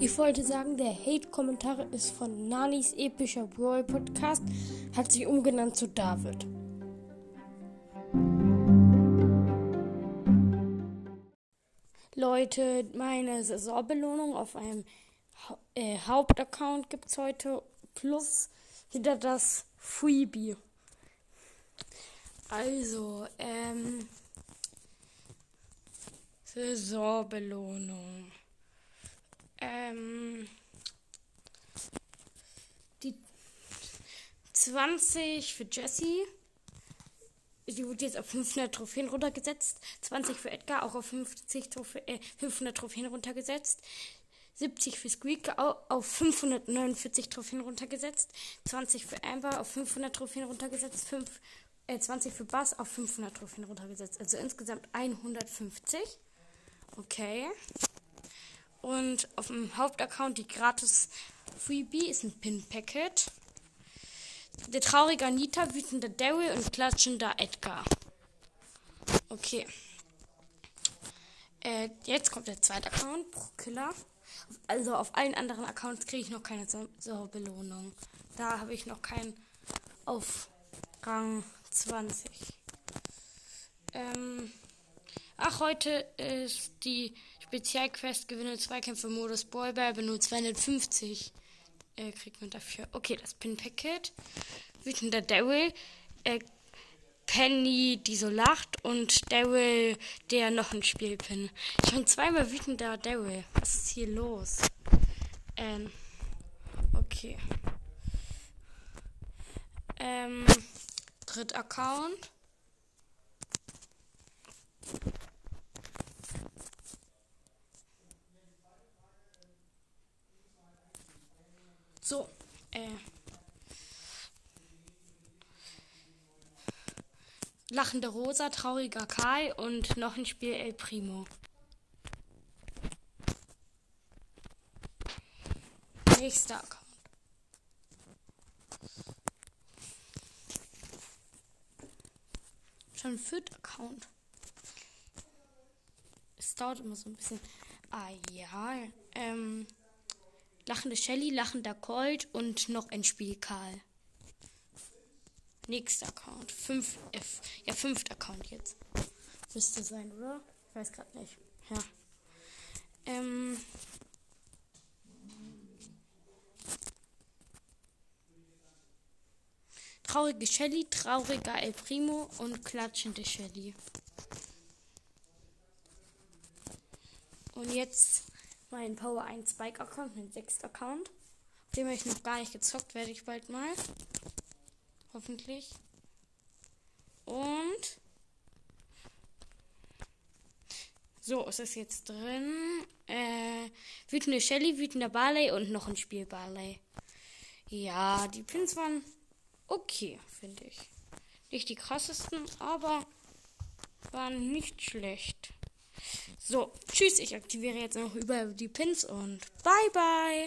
Ich wollte sagen, der Hate-Kommentar ist von Nanis epischer Brawl Podcast, hat sich umgenannt zu David. Leute, meine Saisonbelohnung auf einem ha äh, Hauptaccount gibt es heute plus wieder das Freebie. Also, ähm, Saisonbelohnung. Ähm, die 20 für Jessie. Die wurde jetzt auf 500 Trophäen runtergesetzt. 20 für Edgar auch auf 50 Trophä äh, 500 Trophäen runtergesetzt. 70 für Squeak auf 549 Trophäen runtergesetzt. 20 für Amber auf 500 Trophäen runtergesetzt. 5, äh, 20 für Bass auf 500 Trophäen runtergesetzt. Also insgesamt 150. Okay. Und auf dem Hauptaccount die gratis Freebie ist ein Pin-Packet. Der traurige Anita, wütender Daryl und klatschender Edgar. Okay. Äh, jetzt kommt der zweite Account, Pro-Killer. Also auf allen anderen Accounts kriege ich noch keine so, so Belohnung. Da habe ich noch keinen auf Rang 20. Ähm, ach, heute ist die Spezialquest gewinne Zweikämpfe Modus Ballball, nur 250 äh, kriegt man dafür. Okay, das Pin-Packet. Wütender Daryl. Äh, Penny, die so lacht und Daryl, der noch ein Spielpin. Schon zweimal wütender Daryl. Was ist hier los? Ähm, okay. Ähm, dritt Account. So, äh. Lachende Rosa, trauriger Kai und noch ein Spiel El Primo. Nächster Account. Schon vierter Account. Es dauert immer so ein bisschen. Ah ja, ähm. Lachende Shelly, lachender Colt und noch ein Spiel Karl. Nächster Account. 5 F. Ja, fünfter Account jetzt. Müsste sein, oder? Ich weiß gerade nicht. Ja. Ähm. Traurige Shelly, trauriger El Primo und klatschende Shelly. Und jetzt mein Power 1 Spike Account, mein sechster Account. Auf dem habe ich noch gar nicht gezockt, werde ich bald mal. Hoffentlich. Und. So, ist es jetzt drin. Äh, wütende Shelly, wütender Barley und noch ein Spiel Barley. Ja, die Pins waren okay, finde ich. Nicht die krassesten, aber waren nicht schlecht. So, tschüss. Ich aktiviere jetzt noch über die Pins und bye bye.